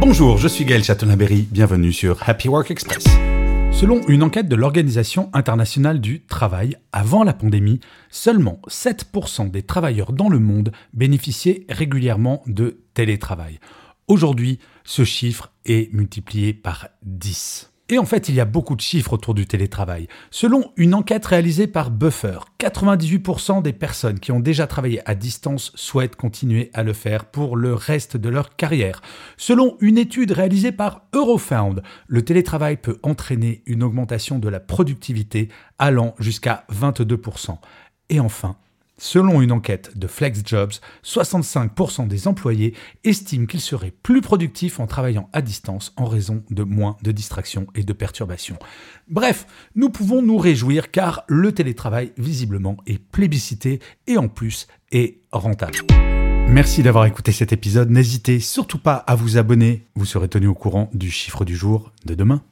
Bonjour, je suis Gaël Chatonaberry, bienvenue sur Happy Work Express. Selon une enquête de l'Organisation internationale du travail, avant la pandémie, seulement 7% des travailleurs dans le monde bénéficiaient régulièrement de télétravail. Aujourd'hui, ce chiffre est multiplié par 10. Et en fait, il y a beaucoup de chiffres autour du télétravail. Selon une enquête réalisée par Buffer, 98% des personnes qui ont déjà travaillé à distance souhaitent continuer à le faire pour le reste de leur carrière. Selon une étude réalisée par Eurofound, le télétravail peut entraîner une augmentation de la productivité allant jusqu'à 22%. Et enfin, Selon une enquête de FlexJobs, 65% des employés estiment qu'ils seraient plus productifs en travaillant à distance en raison de moins de distractions et de perturbations. Bref, nous pouvons nous réjouir car le télétravail visiblement est plébiscité et en plus est rentable. Merci d'avoir écouté cet épisode. N'hésitez surtout pas à vous abonner. Vous serez tenu au courant du chiffre du jour de demain.